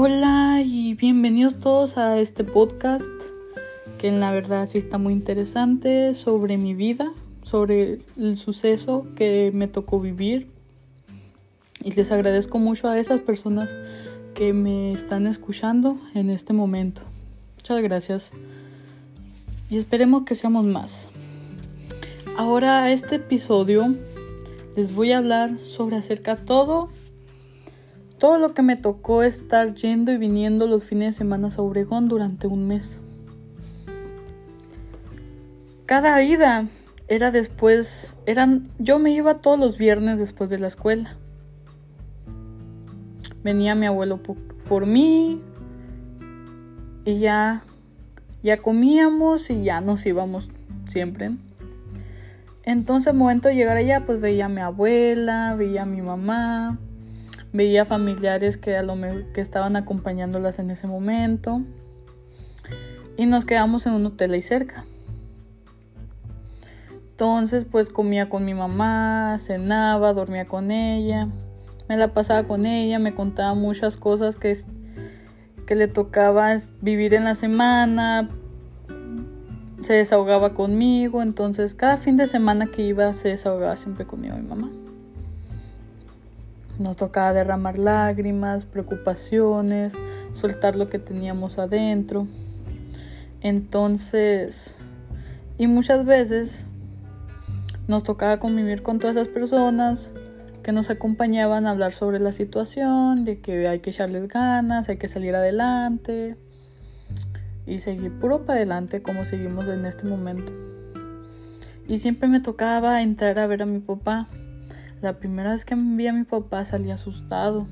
Hola y bienvenidos todos a este podcast que en la verdad sí está muy interesante sobre mi vida, sobre el suceso que me tocó vivir. Y les agradezco mucho a esas personas que me están escuchando en este momento. Muchas gracias. Y esperemos que seamos más. Ahora este episodio les voy a hablar sobre acerca todo todo lo que me tocó estar yendo y viniendo los fines de semana a Obregón durante un mes. Cada ida era después, eran, yo me iba todos los viernes después de la escuela. Venía mi abuelo por, mí y ya, ya comíamos y ya nos íbamos siempre. Entonces, al momento de llegar allá, pues veía a mi abuela, veía a mi mamá, veía familiares que, a lo que estaban acompañándolas en ese momento y nos quedamos en un hotel ahí cerca. Entonces pues comía con mi mamá, cenaba, dormía con ella, me la pasaba con ella, me contaba muchas cosas que, que le tocaba vivir en la semana, se desahogaba conmigo, entonces cada fin de semana que iba se desahogaba siempre conmigo mi mamá. Nos tocaba derramar lágrimas, preocupaciones, soltar lo que teníamos adentro. Entonces, y muchas veces nos tocaba convivir con todas esas personas que nos acompañaban a hablar sobre la situación, de que hay que echarles ganas, hay que salir adelante y seguir puro para adelante como seguimos en este momento. Y siempre me tocaba entrar a ver a mi papá la primera vez que vi a mi papá salí asustado.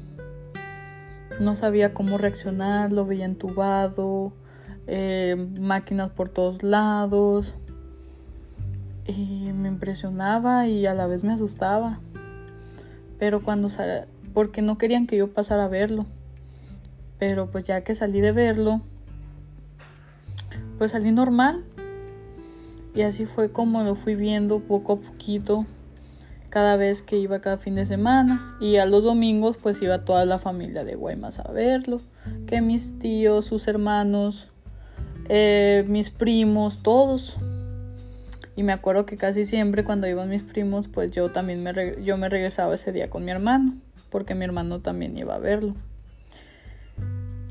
No sabía cómo reaccionar, lo veía entubado, eh, máquinas por todos lados. Y me impresionaba y a la vez me asustaba. Pero cuando salí, porque no querían que yo pasara a verlo. Pero pues ya que salí de verlo, pues salí normal. Y así fue como lo fui viendo poco a poquito cada vez que iba cada fin de semana y a los domingos pues iba toda la familia de Guaymas a verlo, que mis tíos, sus hermanos, eh, mis primos, todos. Y me acuerdo que casi siempre cuando iban mis primos pues yo también me, yo me regresaba ese día con mi hermano, porque mi hermano también iba a verlo.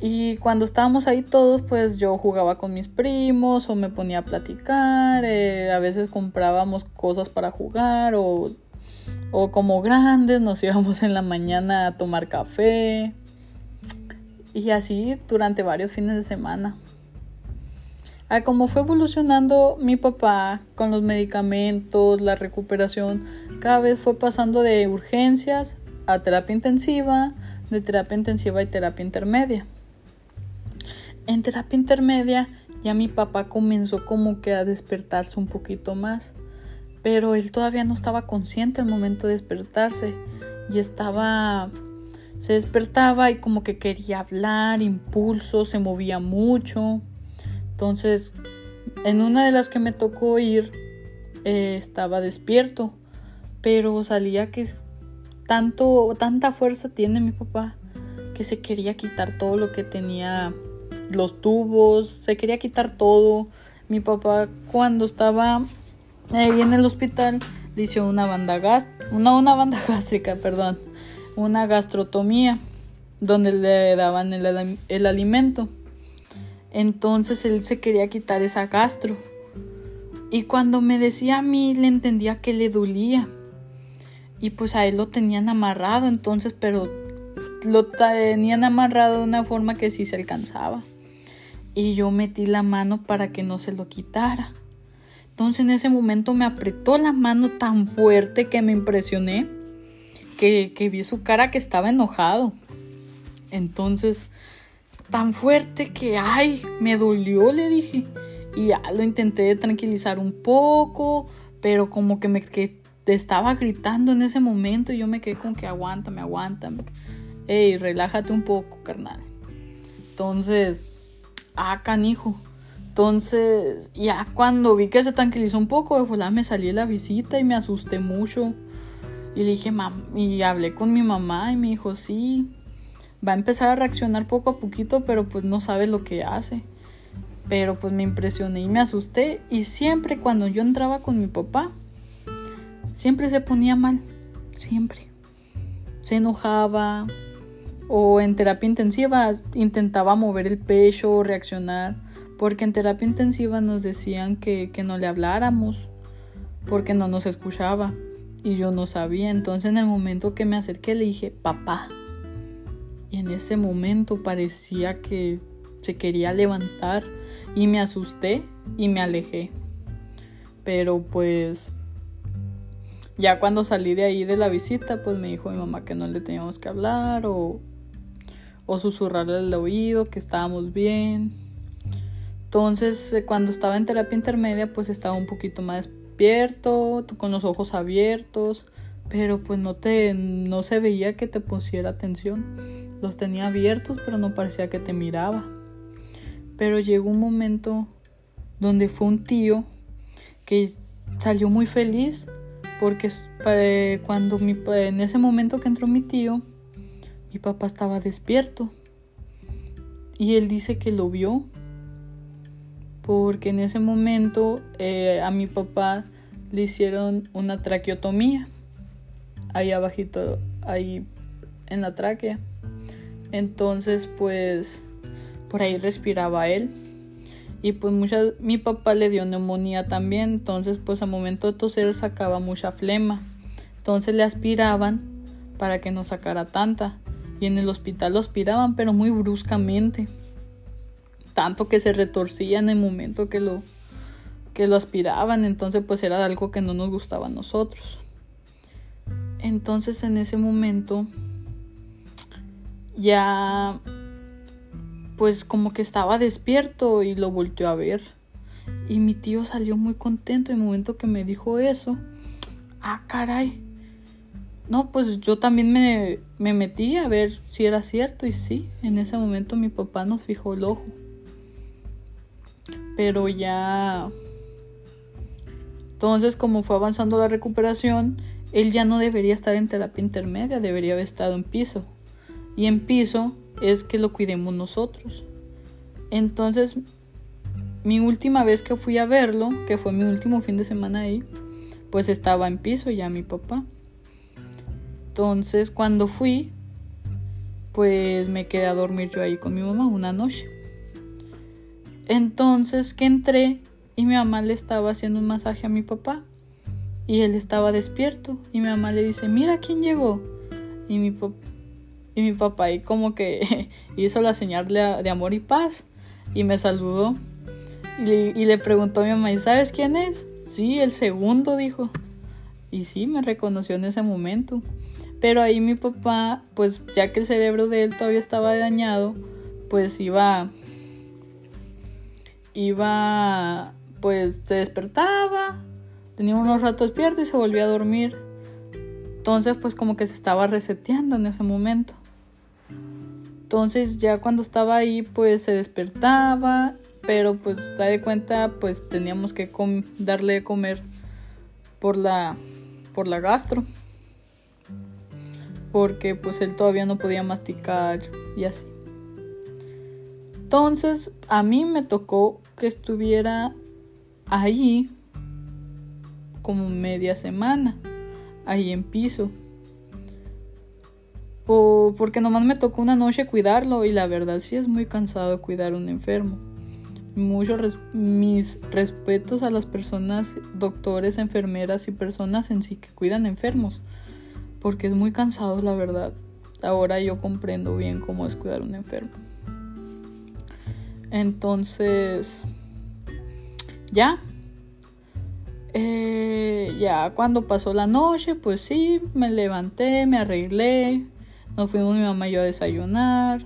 Y cuando estábamos ahí todos, pues yo jugaba con mis primos o me ponía a platicar, eh, a veces comprábamos cosas para jugar o o como grandes nos íbamos en la mañana a tomar café y así durante varios fines de semana. A como fue evolucionando mi papá con los medicamentos, la recuperación, cada vez fue pasando de urgencias a terapia intensiva, de terapia intensiva y terapia intermedia. En terapia intermedia ya mi papá comenzó como que a despertarse un poquito más pero él todavía no estaba consciente al momento de despertarse y estaba se despertaba y como que quería hablar, impulso, se movía mucho. Entonces, en una de las que me tocó ir, eh, estaba despierto, pero salía que tanto, tanta fuerza tiene mi papá que se quería quitar todo lo que tenía, los tubos, se quería quitar todo. Mi papá cuando estaba Ahí en el hospital le una banda gas una, una banda gástrica, perdón, una gastrotomía donde le daban el, el alimento. Entonces él se quería quitar esa gastro. Y cuando me decía a mí, le entendía que le dolía. Y pues a él lo tenían amarrado, entonces, pero lo tenían amarrado de una forma que sí se alcanzaba. Y yo metí la mano para que no se lo quitara. Entonces en ese momento me apretó la mano tan fuerte que me impresioné, que, vi su cara que estaba enojado. Entonces, tan fuerte que, ay, me dolió, le dije. Y lo intenté tranquilizar un poco, pero como que me que estaba gritando en ese momento y yo me quedé con que aguántame, aguántame. Ey, relájate un poco, carnal. Entonces, ah, canijo. Entonces, ya cuando vi que se tranquilizó un poco, pues me salí de la visita y me asusté mucho. Y dije, mam y hablé con mi mamá y me dijo, sí, va a empezar a reaccionar poco a poquito, pero pues no sabe lo que hace. Pero pues me impresioné y me asusté y siempre cuando yo entraba con mi papá, siempre se ponía mal, siempre. Se enojaba o en terapia intensiva intentaba mover el pecho reaccionar, porque en terapia intensiva nos decían que, que no le habláramos, porque no nos escuchaba y yo no sabía. Entonces en el momento que me acerqué le dije, papá. Y en ese momento parecía que se quería levantar y me asusté y me alejé. Pero pues ya cuando salí de ahí de la visita, pues me dijo mi mamá que no le teníamos que hablar o, o susurrarle al oído que estábamos bien. Entonces, eh, cuando estaba en terapia intermedia, pues estaba un poquito más despierto, con los ojos abiertos, pero pues no te no se veía que te pusiera atención. Los tenía abiertos, pero no parecía que te miraba. Pero llegó un momento donde fue un tío que salió muy feliz porque cuando mi, en ese momento que entró mi tío, mi papá estaba despierto. Y él dice que lo vio. Porque en ese momento eh, a mi papá le hicieron una traqueotomía. Ahí abajito, ahí en la tráquea. Entonces pues por ahí respiraba él y pues muchas, mi papá le dio neumonía también, entonces pues al momento de toser sacaba mucha flema, entonces le aspiraban para que no sacara tanta y en el hospital lo aspiraban pero muy bruscamente, tanto que se retorcía en el momento que lo que lo aspiraban, entonces pues era algo que no nos gustaba a nosotros. Entonces en ese momento ya pues como que estaba despierto y lo volteó a ver. Y mi tío salió muy contento en el momento que me dijo eso. Ah, caray. No, pues yo también me, me metí a ver si era cierto y sí, en ese momento mi papá nos fijó el ojo. Pero ya... Entonces, como fue avanzando la recuperación, él ya no debería estar en terapia intermedia, debería haber estado en piso. Y en piso es que lo cuidemos nosotros. Entonces, mi última vez que fui a verlo, que fue mi último fin de semana ahí, pues estaba en piso ya mi papá. Entonces, cuando fui, pues me quedé a dormir yo ahí con mi mamá una noche. Entonces que entré y mi mamá le estaba haciendo un masaje a mi papá. Y él estaba despierto. Y mi mamá le dice, mira quién llegó. Y mi y mi papá ahí como que hizo la señal de, amor y paz y me saludó. Y le, y le preguntó a mi mamá, ¿y sabes quién es? Sí, el segundo, dijo. Y sí, me reconoció en ese momento. Pero ahí mi papá, pues ya que el cerebro de él todavía estaba dañado, pues iba, iba, pues se despertaba, tenía unos ratos despierto y se volvía a dormir. Entonces, pues como que se estaba reseteando en ese momento. Entonces ya cuando estaba ahí pues se despertaba, pero pues da de cuenta pues teníamos que darle de comer por la por la gastro. Porque pues él todavía no podía masticar y así. Entonces a mí me tocó que estuviera ahí como media semana, ahí en piso porque nomás me tocó una noche cuidarlo y la verdad sí es muy cansado cuidar a un enfermo. Muchos mis respetos a las personas, doctores, enfermeras y personas en sí que cuidan enfermos, porque es muy cansado la verdad. Ahora yo comprendo bien cómo es cuidar a un enfermo. Entonces, ya, eh, ya cuando pasó la noche, pues sí, me levanté, me arreglé, nos fuimos mi mamá y yo a desayunar.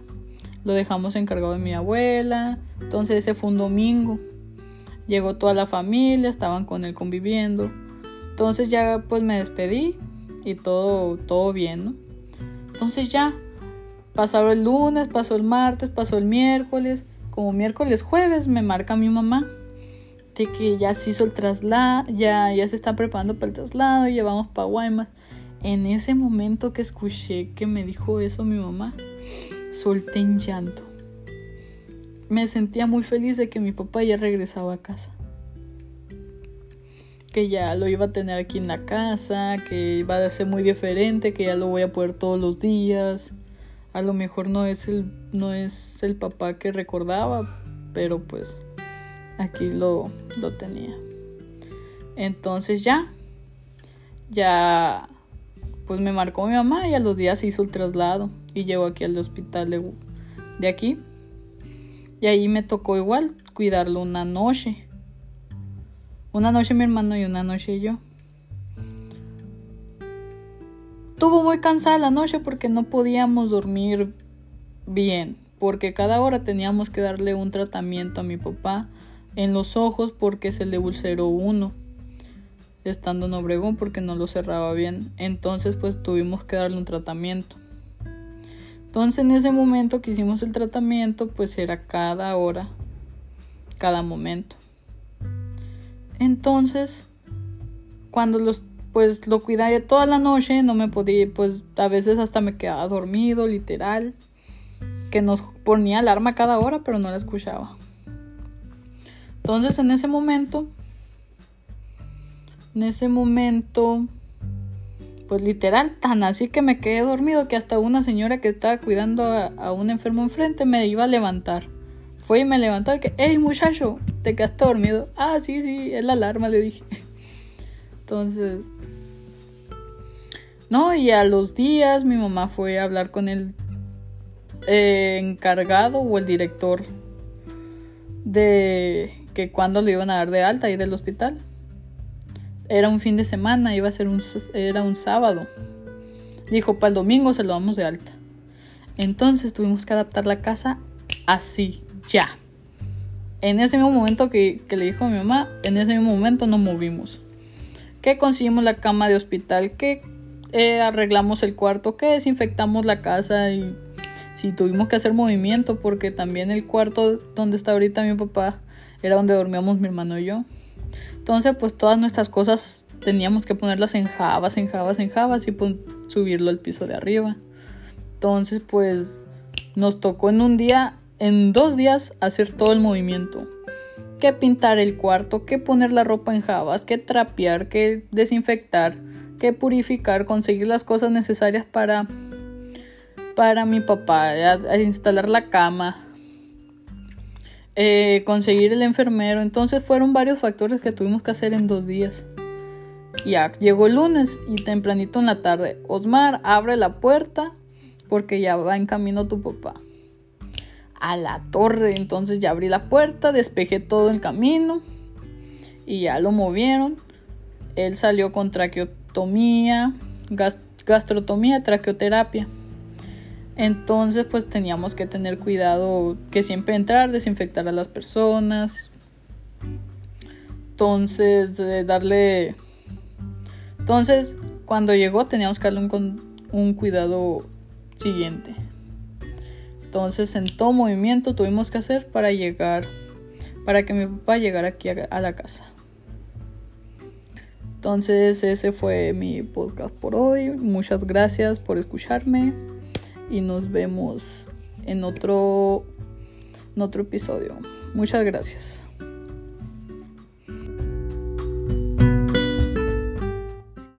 Lo dejamos encargado de mi abuela. Entonces ese fue un domingo. Llegó toda la familia, estaban con él conviviendo. Entonces ya pues me despedí y todo, todo bien, ¿no? Entonces ya pasaron el lunes, pasó el martes, pasó el miércoles. Como miércoles, jueves me marca mi mamá de que ya se hizo el traslado, ya, ya se está preparando para el traslado, ya vamos para Guaymas en ese momento que escuché que me dijo eso mi mamá, solté en llanto. Me sentía muy feliz de que mi papá ya regresaba a casa. Que ya lo iba a tener aquí en la casa, que iba a ser muy diferente, que ya lo voy a poder todos los días. A lo mejor no es el, no es el papá que recordaba, pero pues aquí lo, lo tenía. Entonces ya, ya, pues me marcó mi mamá y a los días hizo el traslado y llegó aquí al hospital de, de aquí. Y ahí me tocó igual cuidarlo una noche. Una noche mi hermano y una noche yo. Estuvo muy cansada la noche porque no podíamos dormir bien, porque cada hora teníamos que darle un tratamiento a mi papá en los ojos porque se le ulceró uno estando en Obregón porque no lo cerraba bien. Entonces pues tuvimos que darle un tratamiento. Entonces en ese momento que hicimos el tratamiento pues era cada hora, cada momento. Entonces cuando los pues lo cuidaba toda la noche, no me podía, pues a veces hasta me quedaba dormido, literal, que nos ponía alarma cada hora, pero no la escuchaba. Entonces en ese momento en ese momento, pues literal, tan así que me quedé dormido que hasta una señora que estaba cuidando a, un enfermo enfrente me iba a levantar. Fue y me levantó y que, hey muchacho, te quedaste dormido. Ah, sí, sí, es la alarma, le dije. Entonces, no, y a los días mi mamá fue a hablar con el eh, encargado o el director de que cuando lo iban a dar de alta ahí del hospital era un fin de semana, iba a ser un, era un sábado. Dijo, para el domingo se lo damos de alta. Entonces tuvimos que adaptar la casa así, ya. En ese mismo momento que, le dijo a mi mamá, en ese mismo momento nos movimos. Que conseguimos la cama de hospital, que eh, arreglamos el cuarto, que desinfectamos la casa y si tuvimos que hacer movimiento porque también el cuarto donde está ahorita mi papá era donde dormíamos mi hermano y yo. Entonces, pues todas nuestras cosas teníamos que ponerlas en jabas, en jabas, en jabas y pues, subirlo al piso de arriba. Entonces, pues nos tocó en un día, en dos días, hacer todo el movimiento. Que pintar el cuarto, que poner la ropa en jabas, que trapear, que desinfectar, que purificar, conseguir las cosas necesarias para para mi papá, a instalar la cama, eh, conseguir el enfermero. Entonces fueron varios factores que tuvimos que hacer en dos días. Ya llegó el lunes y tempranito en la tarde. Osmar, abre la puerta porque ya va en camino tu papá. A la torre. Entonces ya abrí la puerta, despejé todo el camino y ya lo movieron. Él salió con traqueotomía, gastrotomía, traqueoterapia. Entonces pues teníamos que tener cuidado que siempre entrar, desinfectar a las personas. Entonces darle... Entonces cuando llegó teníamos que darle un cuidado siguiente. Entonces en todo movimiento tuvimos que hacer para llegar, para que mi papá llegara aquí a la casa. Entonces ese fue mi podcast por hoy. Muchas gracias por escucharme y nos vemos en otro, en otro episodio. Muchas gracias.